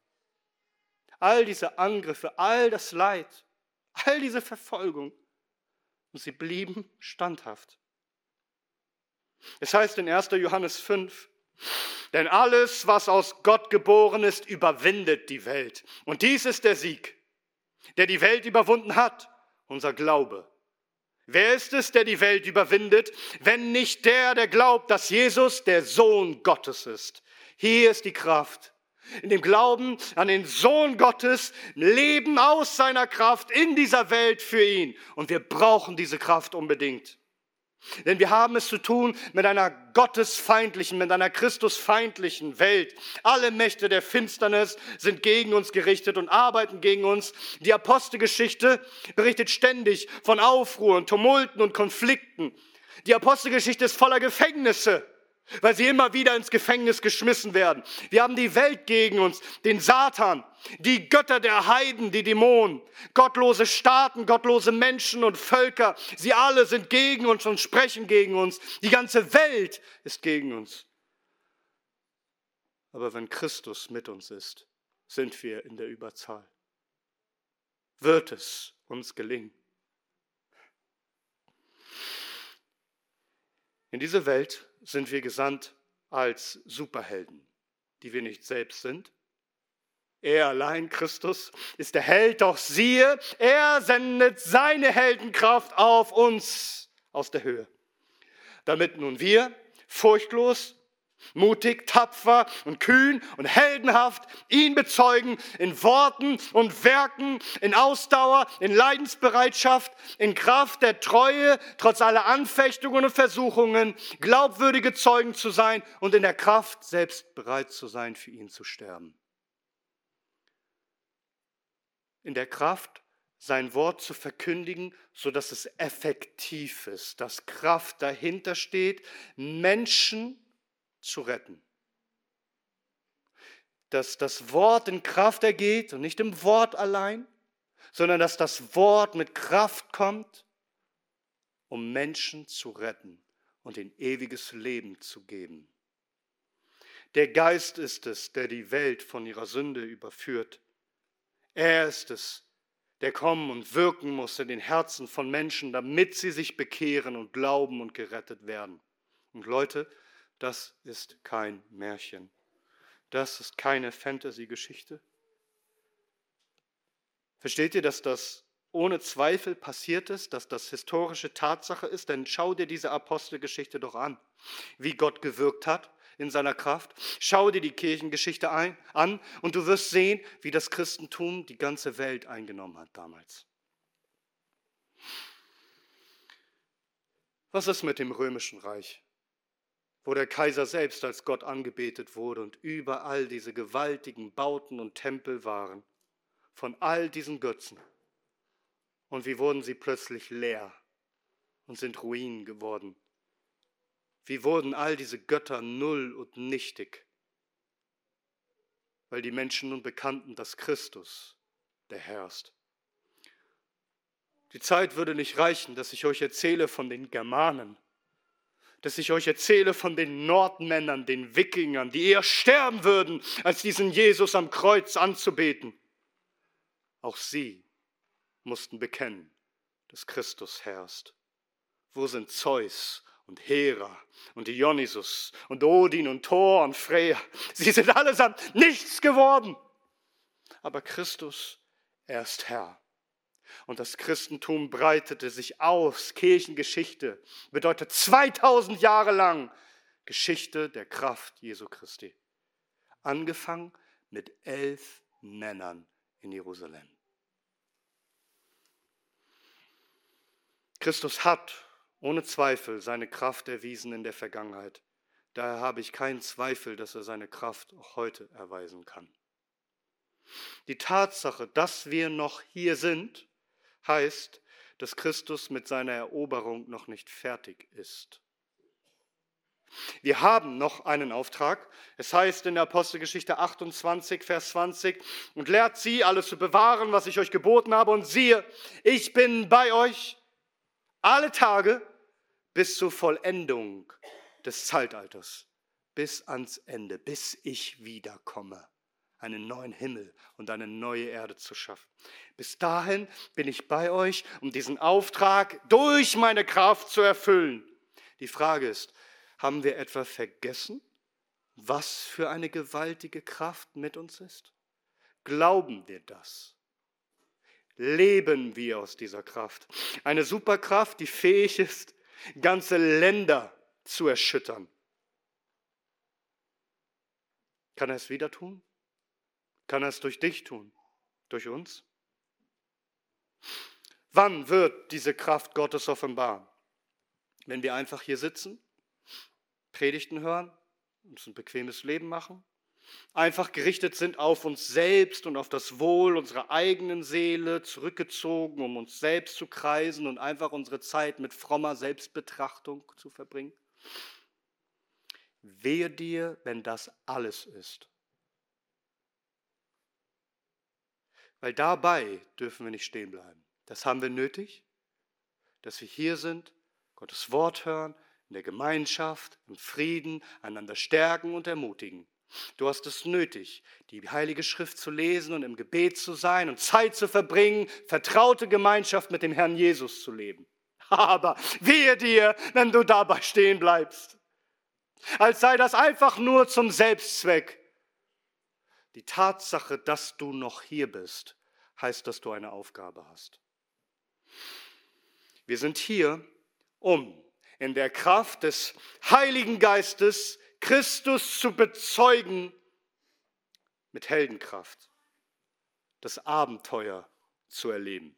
all diese Angriffe, all das Leid, all diese Verfolgung, und sie blieben standhaft. Es heißt in 1. Johannes 5, Denn alles, was aus Gott geboren ist, überwindet die Welt. Und dies ist der Sieg, der die Welt überwunden hat, unser Glaube. Wer ist es, der die Welt überwindet, wenn nicht der, der glaubt, dass Jesus der Sohn Gottes ist? Hier ist die Kraft. In dem Glauben an den Sohn Gottes, Leben aus seiner Kraft in dieser Welt für ihn. Und wir brauchen diese Kraft unbedingt. Denn wir haben es zu tun mit einer gottesfeindlichen, mit einer christusfeindlichen Welt. Alle Mächte der Finsternis sind gegen uns gerichtet und arbeiten gegen uns. Die Apostelgeschichte berichtet ständig von Aufruhr und Tumulten und Konflikten. Die Apostelgeschichte ist voller Gefängnisse weil sie immer wieder ins Gefängnis geschmissen werden. Wir haben die Welt gegen uns, den Satan, die Götter der Heiden, die Dämonen, gottlose Staaten, gottlose Menschen und Völker. Sie alle sind gegen uns und sprechen gegen uns. Die ganze Welt ist gegen uns. Aber wenn Christus mit uns ist, sind wir in der Überzahl. Wird es uns gelingen? In diese Welt sind wir gesandt als Superhelden, die wir nicht selbst sind. Er allein, Christus, ist der Held, doch siehe, er sendet seine Heldenkraft auf uns aus der Höhe, damit nun wir furchtlos mutig, tapfer und kühn und heldenhaft ihn bezeugen in Worten und Werken, in Ausdauer, in Leidensbereitschaft, in Kraft der Treue, trotz aller Anfechtungen und Versuchungen, glaubwürdige Zeugen zu sein und in der Kraft selbst bereit zu sein, für ihn zu sterben. In der Kraft, sein Wort zu verkündigen, so dass es effektiv ist, dass Kraft dahinter steht, Menschen zu retten. Dass das Wort in Kraft ergeht und nicht im Wort allein, sondern dass das Wort mit Kraft kommt, um Menschen zu retten und in ewiges Leben zu geben. Der Geist ist es, der die Welt von ihrer Sünde überführt. Er ist es, der kommen und wirken muss in den Herzen von Menschen, damit sie sich bekehren und glauben und gerettet werden. Und Leute, das ist kein Märchen. Das ist keine Fantasy-Geschichte. Versteht ihr, dass das ohne Zweifel passiert ist, dass das historische Tatsache ist? Denn schau dir diese Apostelgeschichte doch an, wie Gott gewirkt hat in seiner Kraft. Schau dir die Kirchengeschichte ein, an und du wirst sehen, wie das Christentum die ganze Welt eingenommen hat damals. Was ist mit dem römischen Reich? Wo der Kaiser selbst als Gott angebetet wurde und überall diese gewaltigen Bauten und Tempel waren von all diesen Götzen. Und wie wurden sie plötzlich leer und sind Ruinen geworden? Wie wurden all diese Götter null und nichtig? Weil die Menschen nun bekannten, dass Christus der Herr ist. Die Zeit würde nicht reichen, dass ich euch erzähle von den Germanen, dass ich euch erzähle von den Nordmännern, den Wikingern, die eher sterben würden, als diesen Jesus am Kreuz anzubeten. Auch sie mussten bekennen, dass Christus herrscht. Wo sind Zeus und Hera und Dionysus und Odin und Thor und Freya? Sie sind allesamt nichts geworden. Aber Christus, er ist Herr. Und das Christentum breitete sich aus. Kirchengeschichte bedeutet 2000 Jahre lang Geschichte der Kraft Jesu Christi. Angefangen mit elf Männern in Jerusalem. Christus hat ohne Zweifel seine Kraft erwiesen in der Vergangenheit. Daher habe ich keinen Zweifel, dass er seine Kraft auch heute erweisen kann. Die Tatsache, dass wir noch hier sind, heißt, dass Christus mit seiner Eroberung noch nicht fertig ist. Wir haben noch einen Auftrag. Es heißt in der Apostelgeschichte 28, Vers 20, und lehrt sie, alles zu bewahren, was ich euch geboten habe, und siehe, ich bin bei euch alle Tage bis zur Vollendung des Zeitalters, bis ans Ende, bis ich wiederkomme einen neuen Himmel und eine neue Erde zu schaffen. Bis dahin bin ich bei euch, um diesen Auftrag durch meine Kraft zu erfüllen. Die Frage ist, haben wir etwa vergessen, was für eine gewaltige Kraft mit uns ist? Glauben wir das? Leben wir aus dieser Kraft? Eine Superkraft, die fähig ist, ganze Länder zu erschüttern. Kann er es wieder tun? Kann er es durch dich tun? Durch uns? Wann wird diese Kraft Gottes offenbar? Wenn wir einfach hier sitzen, Predigten hören, uns ein bequemes Leben machen, einfach gerichtet sind auf uns selbst und auf das Wohl unserer eigenen Seele, zurückgezogen, um uns selbst zu kreisen und einfach unsere Zeit mit frommer Selbstbetrachtung zu verbringen? Wehe dir, wenn das alles ist. Weil dabei dürfen wir nicht stehen bleiben. Das haben wir nötig, dass wir hier sind, Gottes Wort hören, in der Gemeinschaft, im Frieden, einander stärken und ermutigen. Du hast es nötig, die Heilige Schrift zu lesen und im Gebet zu sein und Zeit zu verbringen, vertraute Gemeinschaft mit dem Herrn Jesus zu leben. (laughs) Aber wehe dir, wenn du dabei stehen bleibst. Als sei das einfach nur zum Selbstzweck. Die Tatsache, dass du noch hier bist, heißt, dass du eine Aufgabe hast. Wir sind hier, um in der Kraft des Heiligen Geistes Christus zu bezeugen mit Heldenkraft, das Abenteuer zu erleben.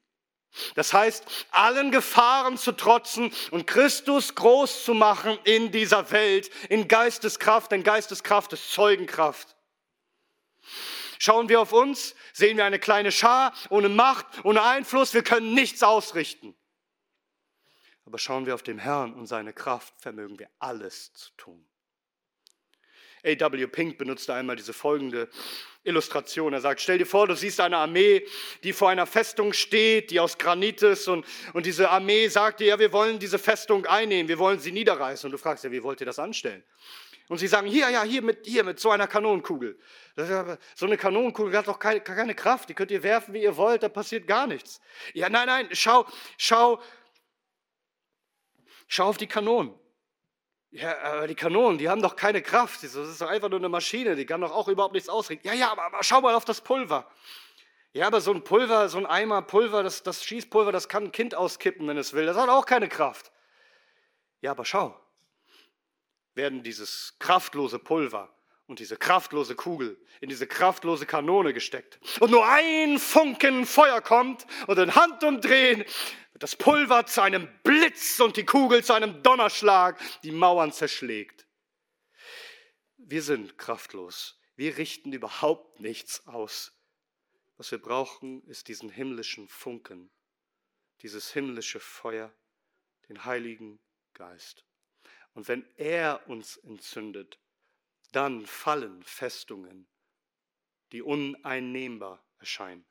Das heißt, allen Gefahren zu trotzen und Christus groß zu machen in dieser Welt, in Geisteskraft, in Geisteskraft ist Zeugenkraft. Schauen wir auf uns, sehen wir eine kleine Schar ohne Macht, ohne Einfluss, wir können nichts ausrichten. Aber schauen wir auf den Herrn und seine Kraft, vermögen wir alles zu tun. A.W. Pink benutzte einmal diese folgende Illustration. Er sagt, stell dir vor, du siehst eine Armee, die vor einer Festung steht, die aus Granit ist und, und diese Armee sagt dir, ja, wir wollen diese Festung einnehmen, wir wollen sie niederreißen. Und du fragst ja, wie wollt ihr das anstellen? Und sie sagen, hier, ja, hier mit, hier mit so einer Kanonenkugel. So eine Kanonenkugel hat doch keine, keine Kraft, die könnt ihr werfen, wie ihr wollt, da passiert gar nichts. Ja, nein, nein, schau, schau, schau auf die Kanonen. Ja, aber die Kanonen, die haben doch keine Kraft. Das ist doch einfach nur eine Maschine, die kann doch auch überhaupt nichts ausrichten. Ja, ja, aber, aber schau mal auf das Pulver. Ja, aber so ein Pulver, so ein Eimer Pulver, das, das Schießpulver, das kann ein Kind auskippen, wenn es will. Das hat auch keine Kraft. Ja, aber schau, werden dieses kraftlose Pulver und diese kraftlose Kugel in diese kraftlose Kanone gesteckt. Und nur ein Funken Feuer kommt und in Handumdrehen wird das Pulver zu einem Blitz und die Kugel zu einem Donnerschlag, die Mauern zerschlägt. Wir sind kraftlos. Wir richten überhaupt nichts aus. Was wir brauchen, ist diesen himmlischen Funken, dieses himmlische Feuer, den Heiligen Geist. Und wenn er uns entzündet, dann fallen Festungen, die uneinnehmbar erscheinen.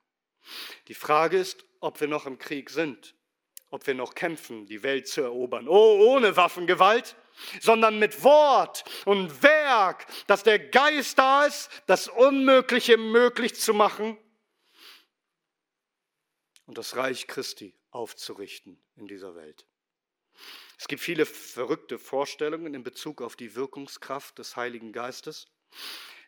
Die Frage ist, ob wir noch im Krieg sind, ob wir noch kämpfen, die Welt zu erobern. Oh, ohne Waffengewalt, sondern mit Wort und Werk, dass der Geist da ist, das Unmögliche möglich zu machen und das Reich Christi aufzurichten in dieser Welt. Es gibt viele verrückte Vorstellungen in Bezug auf die Wirkungskraft des Heiligen Geistes.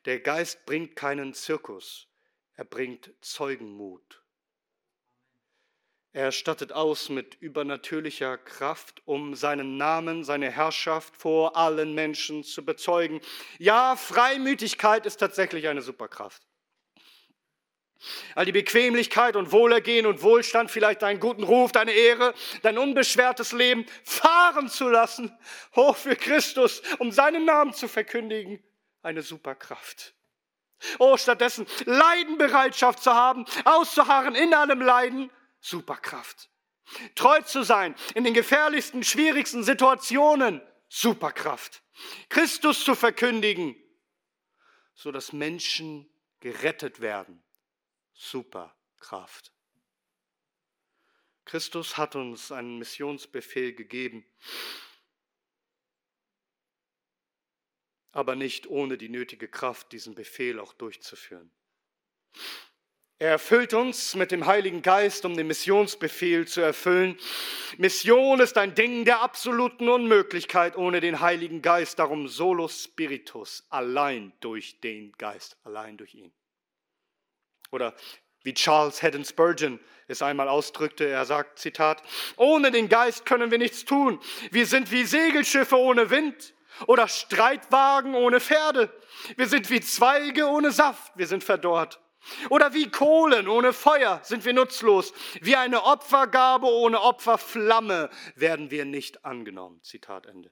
Der Geist bringt keinen Zirkus, er bringt Zeugenmut. Er stattet aus mit übernatürlicher Kraft, um seinen Namen, seine Herrschaft vor allen Menschen zu bezeugen. Ja, Freimütigkeit ist tatsächlich eine Superkraft. All die Bequemlichkeit und Wohlergehen und Wohlstand, vielleicht deinen guten Ruf, deine Ehre, dein unbeschwertes Leben fahren zu lassen, hoch für Christus, um seinen Namen zu verkündigen, eine Superkraft. Oh, stattdessen Leidenbereitschaft zu haben, auszuharren in allem Leiden, Superkraft. Treu zu sein in den gefährlichsten, schwierigsten Situationen, Superkraft. Christus zu verkündigen, so dass Menschen gerettet werden, Superkraft. Christus hat uns einen Missionsbefehl gegeben, aber nicht ohne die nötige Kraft, diesen Befehl auch durchzuführen. Er erfüllt uns mit dem Heiligen Geist, um den Missionsbefehl zu erfüllen. Mission ist ein Ding der absoluten Unmöglichkeit ohne den Heiligen Geist. Darum solo spiritus, allein durch den Geist, allein durch ihn. Oder wie Charles Haddon Spurgeon es einmal ausdrückte, er sagt, Zitat, ohne den Geist können wir nichts tun. Wir sind wie Segelschiffe ohne Wind oder Streitwagen ohne Pferde. Wir sind wie Zweige ohne Saft, wir sind verdorrt. Oder wie Kohlen ohne Feuer sind wir nutzlos. Wie eine Opfergabe ohne Opferflamme werden wir nicht angenommen. Zitat Ende.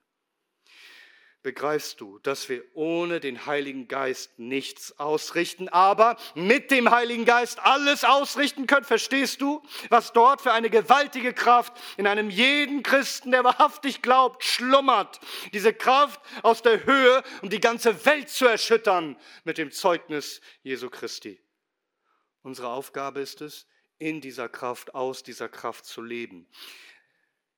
Begreifst du, dass wir ohne den Heiligen Geist nichts ausrichten, aber mit dem Heiligen Geist alles ausrichten können? Verstehst du, was dort für eine gewaltige Kraft in einem jeden Christen, der wahrhaftig glaubt, schlummert? Diese Kraft aus der Höhe, um die ganze Welt zu erschüttern mit dem Zeugnis Jesu Christi. Unsere Aufgabe ist es, in dieser Kraft, aus dieser Kraft zu leben.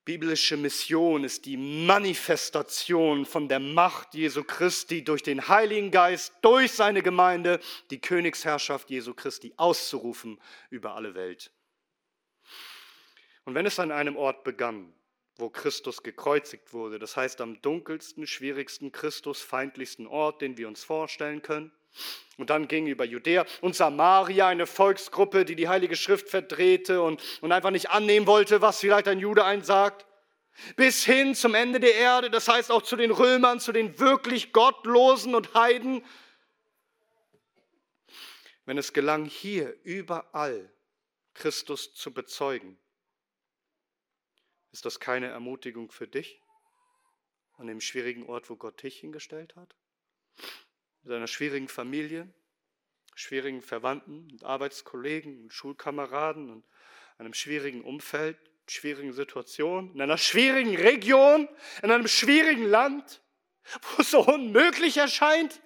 Biblische Mission ist die Manifestation von der Macht Jesu Christi durch den Heiligen Geist, durch seine Gemeinde, die Königsherrschaft Jesu Christi auszurufen über alle Welt. Und wenn es an einem Ort begann, wo Christus gekreuzigt wurde, das heißt am dunkelsten, schwierigsten, Christusfeindlichsten Ort, den wir uns vorstellen können, und dann ging über Judäa und Samaria eine Volksgruppe, die die Heilige Schrift verdrehte und, und einfach nicht annehmen wollte, was vielleicht ein Jude einsagt. Bis hin zum Ende der Erde, das heißt auch zu den Römern, zu den wirklich Gottlosen und Heiden. Wenn es gelang, hier überall Christus zu bezeugen, ist das keine Ermutigung für dich an dem schwierigen Ort, wo Gott dich hingestellt hat? Mit einer schwierigen Familie, schwierigen Verwandten und Arbeitskollegen und Schulkameraden und einem schwierigen Umfeld, schwierigen Situationen, in einer schwierigen Region, in einem schwierigen Land, wo es so unmöglich erscheint,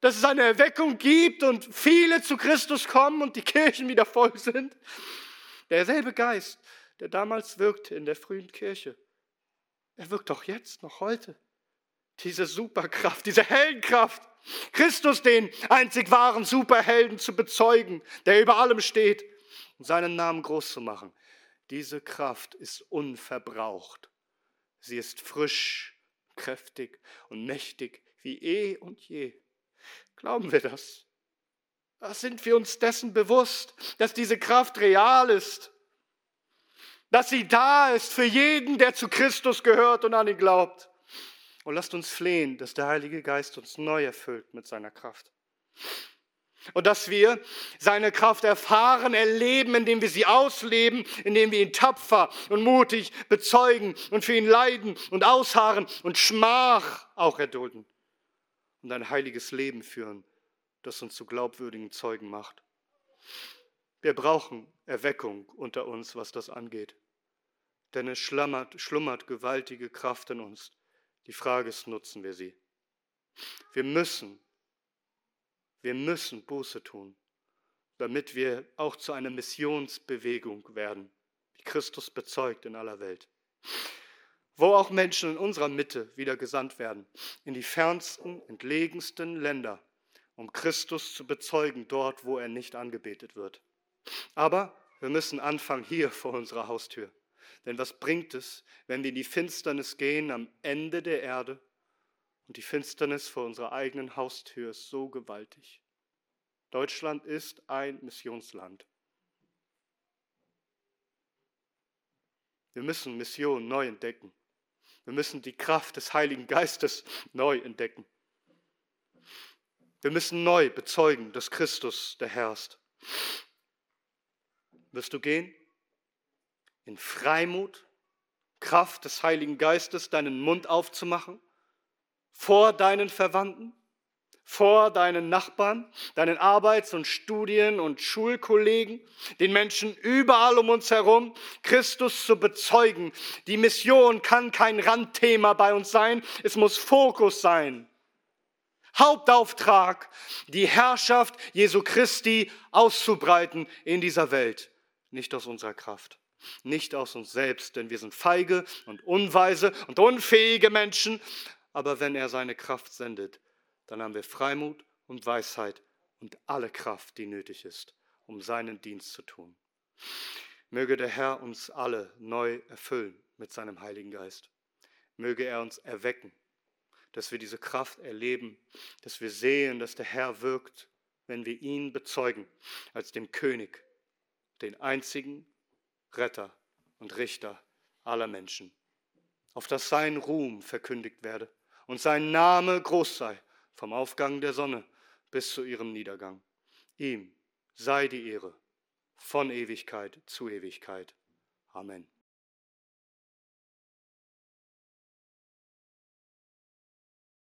dass es eine Erweckung gibt und viele zu Christus kommen und die Kirchen wieder voll sind. Derselbe Geist, der damals wirkte in der frühen Kirche, er wirkt auch jetzt, noch heute. Diese Superkraft, diese Heldenkraft, Christus, den einzig wahren Superhelden, zu bezeugen, der über allem steht und seinen Namen groß zu machen. Diese Kraft ist unverbraucht. Sie ist frisch, kräftig und mächtig wie eh und je. Glauben wir das? Sind wir uns dessen bewusst, dass diese Kraft real ist? Dass sie da ist für jeden, der zu Christus gehört und an ihn glaubt? Und lasst uns flehen, dass der Heilige Geist uns neu erfüllt mit seiner Kraft. Und dass wir seine Kraft erfahren, erleben, indem wir sie ausleben, indem wir ihn tapfer und mutig bezeugen und für ihn leiden und ausharren und Schmach auch erdulden und ein heiliges Leben führen, das uns zu glaubwürdigen Zeugen macht. Wir brauchen Erweckung unter uns, was das angeht. Denn es schlummert, schlummert gewaltige Kraft in uns, die Frage ist, nutzen wir sie? Wir müssen, wir müssen Buße tun, damit wir auch zu einer Missionsbewegung werden, wie Christus bezeugt in aller Welt. Wo auch Menschen in unserer Mitte wieder gesandt werden, in die fernsten, entlegensten Länder, um Christus zu bezeugen, dort, wo er nicht angebetet wird. Aber wir müssen anfangen hier vor unserer Haustür. Denn was bringt es, wenn wir in die Finsternis gehen am Ende der Erde und die Finsternis vor unserer eigenen Haustür ist so gewaltig? Deutschland ist ein Missionsland. Wir müssen Mission neu entdecken. Wir müssen die Kraft des Heiligen Geistes neu entdecken. Wir müssen neu bezeugen, dass Christus der Herr ist. Wirst du gehen? In Freimut, Kraft des Heiligen Geistes deinen Mund aufzumachen, vor deinen Verwandten, vor deinen Nachbarn, deinen Arbeits- und Studien- und Schulkollegen, den Menschen überall um uns herum, Christus zu bezeugen. Die Mission kann kein Randthema bei uns sein, es muss Fokus sein. Hauptauftrag, die Herrschaft Jesu Christi auszubreiten in dieser Welt, nicht aus unserer Kraft nicht aus uns selbst, denn wir sind feige und unweise und unfähige Menschen. Aber wenn er seine Kraft sendet, dann haben wir Freimut und Weisheit und alle Kraft, die nötig ist, um seinen Dienst zu tun. Möge der Herr uns alle neu erfüllen mit seinem Heiligen Geist. Möge er uns erwecken, dass wir diese Kraft erleben, dass wir sehen, dass der Herr wirkt, wenn wir ihn bezeugen als dem König, den einzigen Retter und Richter aller Menschen, auf dass sein Ruhm verkündigt werde und sein Name groß sei vom Aufgang der Sonne bis zu ihrem Niedergang. Ihm sei die Ehre von Ewigkeit zu Ewigkeit. Amen.